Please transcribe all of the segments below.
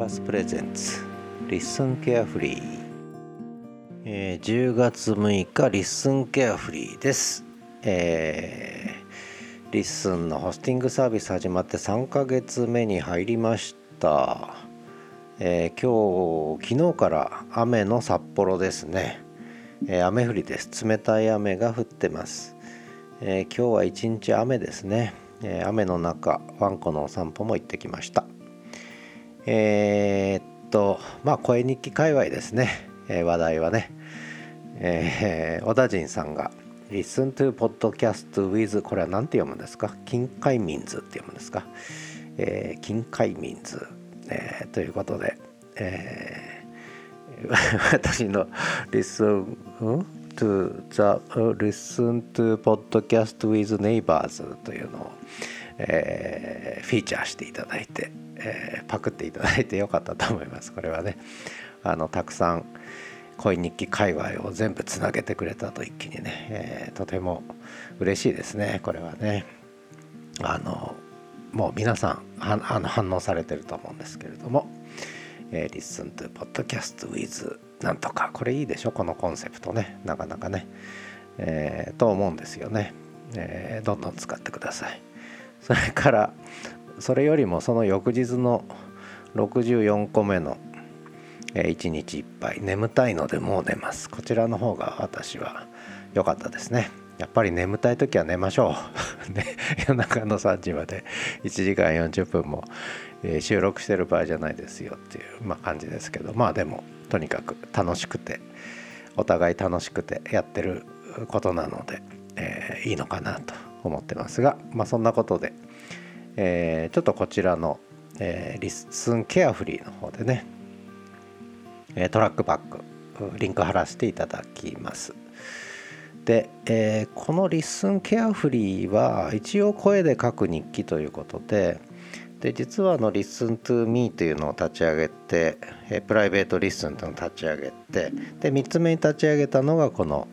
パス presents LISTEN carefree、えー、10月6日 LISTEN carefree です、えー、リッスンのホスティングサービス始まって3ヶ月目に入りました、えー、今日昨日から雨の札幌ですね、えー、雨降りです。冷たい雨が降ってます、えー、今日は一日雨ですね、え雨の中ワンコのお散歩も行ってきました。えー、っとまあ声日記界隈ですね、えー、話題はね、えー、小田陣さんが Listen to Podcast with これは何て読むんですか？近海民図って読むんですか、えー、近海民図、えー、ということで、えー、私の Listen to the Listen to Podcast with Neighbors というのを、えー、フィーチャーしていただいてえー、パクっていただいてよかったと思います。これはね。あのたくさん恋日記界隈を全部つなげてくれたと一気にね、えー、とても嬉しいですね。これはね。あのもう皆さんあの反応されてると思うんですけれども「えー、Listen to Podcast with なんとか」これいいでしょ？このコンセプトね。なかなかね、えー、と思うんですよね、えー、どんどん使ってください。それからそれよりもその翌日の64個目の1日いっぱい眠たいのでもう寝ます。こちらの方が私は良かったですね。やっぱり眠たい時は寝ましょう。ね、夜中の3時まで1時間40分も、収録してる場合じゃないですよっていう、まあ、感じですけど。まあでもとにかく楽しくてお互い楽しくてやってることなので、えー、いいのかなと。思ってますがまあそんなことでえー、ちょっとこちらの、えー、リスンケアフリーの方でね、えトラックバックリンク貼らせていただきます。で、えー、このリッスンケアフリーは一応声で書く日記ということでで実はあの Listen to Me というのを立ち上げて、えプライベートリッスンというのを立ち上げてで3つ目に立ち上げたのがこの、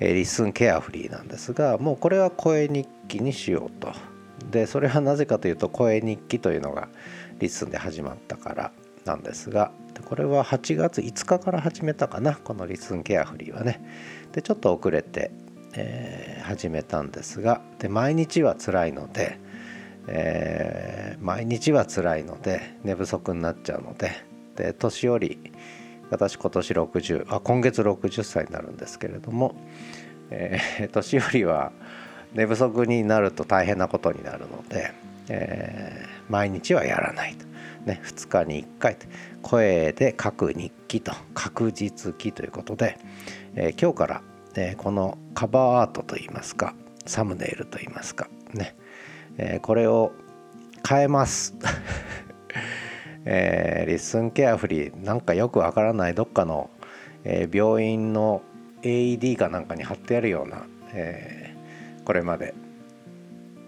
LISTEN carefree なんですがもうこれは声日記にしようと。でそれはなぜかというと声日記というのがリッスンで始まったからなんですがこれは8月5日から始めたかなこの LISTEN carefree はね。でちょっと遅れて、えー、始めたんですがで毎日は辛いので、えー、毎日は辛いので寝不足になっちゃうのでで年寄り私今年60あ今月60歳になるんですけれども、えー、年寄りは寝不足になると大変なことになるので、えー、毎日はやらないと、ね、2日に1回声で書く日記と確実記ということで、えー、今日から、えー、このカバーアートといいますかサムネイルといいますかね、えこれを変えます。えー、 LISTEN carefree なんかよくわからないどっかの、えー、病院の AED かなんかに貼ってあるような、えこれまで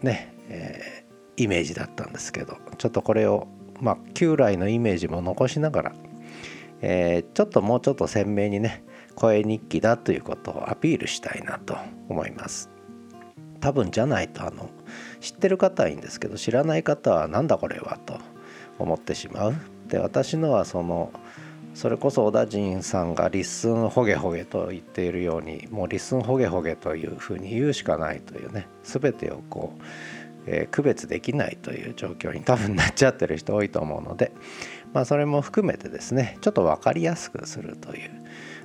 ね、えー、イメージだったんですけどちょっとこれをまあ旧来のイメージも残しながら、えー、ちょっともうちょっと鮮明にね声日記だということをアピールしたいなと思います。多分じゃないとあの知ってる方はいいんですけど知らない方はなんだこれはと思ってしまう。で私のはそのそれこそ小田陣さんが「リッスンホゲホゲ」と言っているようにもう「リッスンホゲホゲ」というふうに言うしかないというね全てをこう、えー、区別できないという状況に多分なっちゃってる人多いと思うので、まあ、それも含めてですねちょっと分かりやすくするという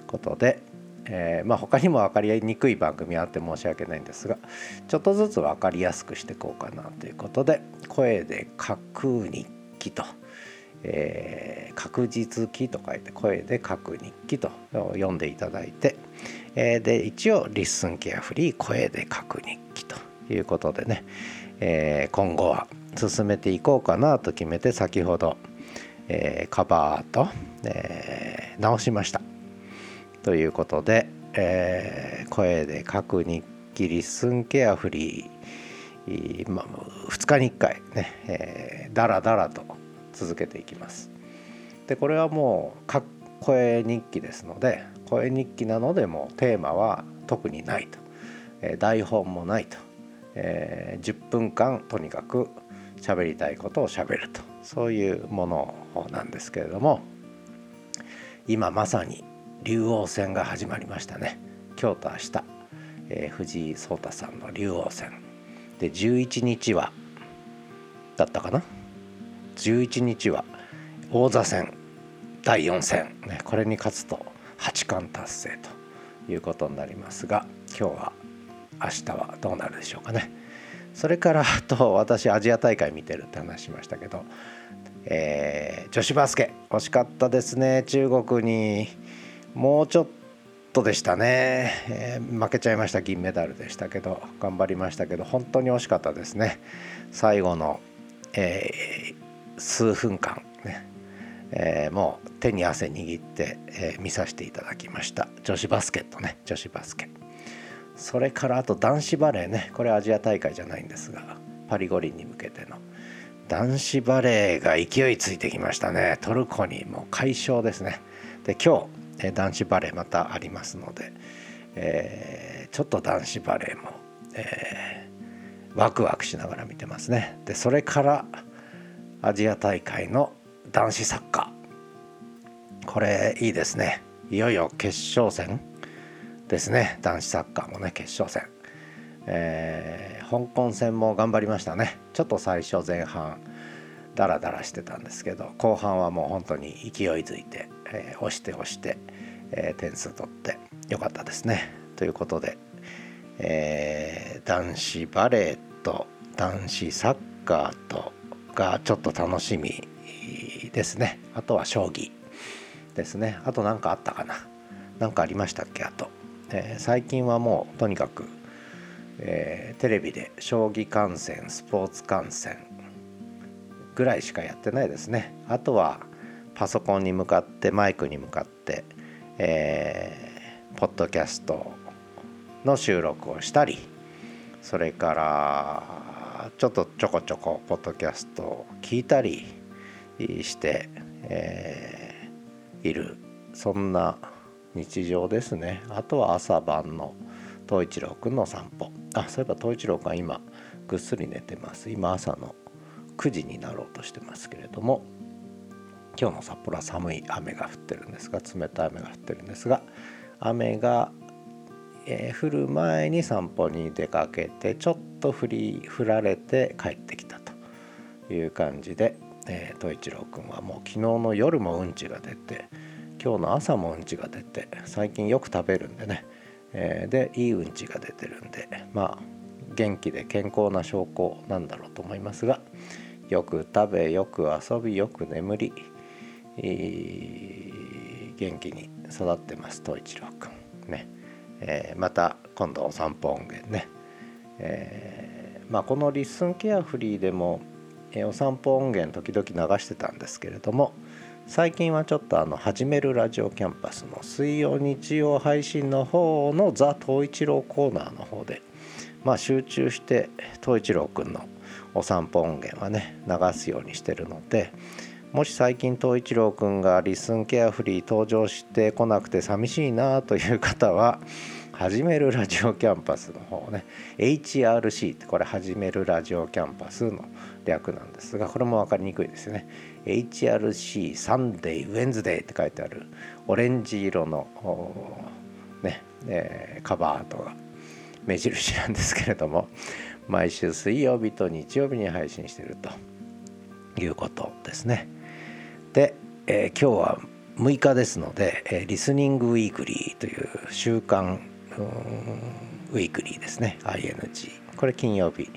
ことで、えー、まあ他にも分かりにくい番組あって申し訳ないんですがちょっとずつ分かりやすくしていこうかなということで声で書く日記と。えー、確実記と書いて声で書く日記と。読んでいただいて、えー、で一応リッスンケアフリー声で書く日記ということでね、えー、今後は進めていこうかなと決めて先ほど、えー、カバーと、えー、直しました。ということで、えー、声で書く日記リッスンケアフリー、まあ、2日に1回ね、えー、だらだらと続けていきます。でこれはもう声日記ですので声日記なのでもテーマは特にないと、えー、台本もないと、えー、10分間とにかく喋りたいことを喋ると。そういうものなんですけれども今まさに竜王戦が始まりましたね。今日と明日、えー、藤井聡太さんの竜王戦。で11日はだったかな？11日は王座戦第4戦、ね、これに勝つと八冠達成ということになりますが今日は明日はどうなるでしょうかね。それからあと私アジア大会見てるって話しましたけど、えー、女子バスケ惜しかったですね中国に。もうちょっとでしたね、えー、負けちゃいました銀メダルでしたけど頑張りましたけど本当に惜しかったですね。最後の、えー、数分間ね。えー、もう手に汗握って、え、見させていただきました。女子バスケットね女子バスケそれからあと男子バレーね。これアジア大会じゃないんですがパリ五輪に向けての。男子バレーが勢いついてきましたね。トルコにもう快勝ですね。で今日、え、男子バレーまたありますので、えー、ちょっと男子バレーも、えー、ワクワクしながら見てますね。でそれからアジア大会の男子サッカー。これいいですね。いよいよ決勝戦ですね。男子サッカーもね決勝戦、えー、香港戦も頑張りましたね。ちょっと最初前半ダラダラしてたんですけど後半はもう本当に勢いづいて、えー、押して押して、えー、点数取ってよかったですね。ということで、えー、男子バレーと男子サッカーとがちょっと楽しみですね。あとは将棋ですね。あと何かあったかな。何かありましたっけ？あと、えー、最近はもうとにかく、えー、テレビで将棋観戦スポーツ観戦ぐらいしかやってないですね。あとはパソコンに向かってマイクに向かって、えー、ポッドキャストの収録をしたりそれからちょっとちょこちょこポッドキャストを聞いたりして、えー、いる。そんな日常ですね。あとは朝晩の東一郎くんの散歩。あそういえば東一郎くんは今ぐっすり寝てます。今朝の9時になろうとしてますけれども。今日の札幌は寒い雨が降ってるんですが冷たい雨が降ってるんですが雨が、えー、降る前に散歩に出かけてちょっと降り降られて帰ってきたという感じでえー、一郎くんはもう昨日の夜もうんちが出て今日の朝もうんちが出て最近よく食べるんでね、えー、でいいうんちが出てるんでまあ元気で健康な証拠なんだろうと思いますがよく食べよく遊びよく眠り、元気に育ってます東一郎くんね、えー、また今度お散歩音源ね、えー、まあこのリッスンケアフリーでもえお散歩音源時々流してたんですけれども最近はちょっとあの始めるラジオキャンパスの水曜日曜配信の方のザ・東一郎コーナーの方でまあ集中して東一郎くんのお散歩音源はね流すようにしてるのでもし最近東一郎くんがリスンケアフリー登場してこなくて寂しいなという方は始めるラジオキャンパスの方ね。HRC ってこれ始めるラジオキャンパスの略なんですがこれも分かりにくいですよね。HRC サンデーウェンズデーって書いてあるオレンジ色のね、えー、カバーアートが目印なんですけれども毎週水曜日と日曜日に配信しているということですね。で、えー、今日は6日ですので、えー、リスニングウィークリーという週刊ウィークリーですね。ING これ金曜日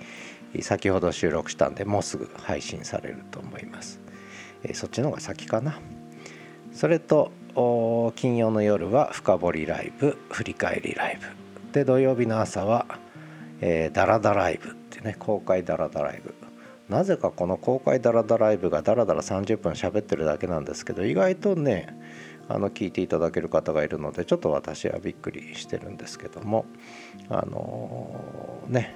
先ほど収録したんでもうすぐ配信されると思います、えー、そっちの方が先かな。それと金曜の夜は深掘りライブ振り返りライブ。で土曜日の朝は、えー、ダラダライブってね公開ダラダライブ。なぜかこの公開ダラダライブがダラダラ30分喋ってるだけなんですけど意外とねあの聞いていただける方がいるのでちょっと私はびっくりしてるんですけどもあのー、ね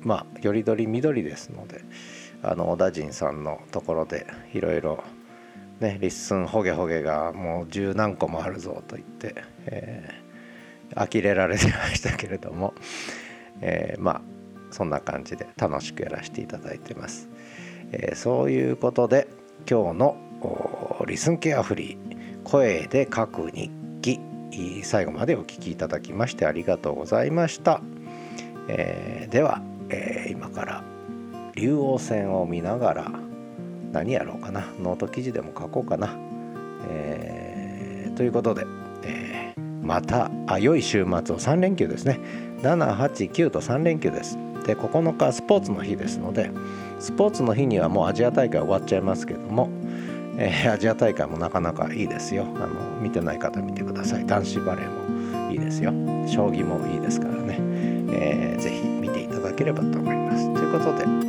まあよりどりみどりですのであの小田陣さんのところでいろいろねリッスンホゲホゲがもう十何個もあるぞと言って、えー、呆れられてましたけれども、えー、まあそんな感じで楽しくやらせていただいてます。えー、そういうことで今日のリスンケアフリー声で書く日記最後までお聞きいただきましてありがとうございました、えー、では、えー、今から竜王戦を見ながら何やろうかなノート記事でも書こうかな、えー、ということで、またあ良い週末を3連休ですね。789と3連休です。で9日スポーツの日ですのでスポーツの日にはもうアジア大会終わっちゃいますけども、えー、アジア大会もなかなかいいですよ。あの見てない方見てください。男子バレーもいいですよ。将棋もいいですからね、えー、ぜひ見ていただければと思います。ということで。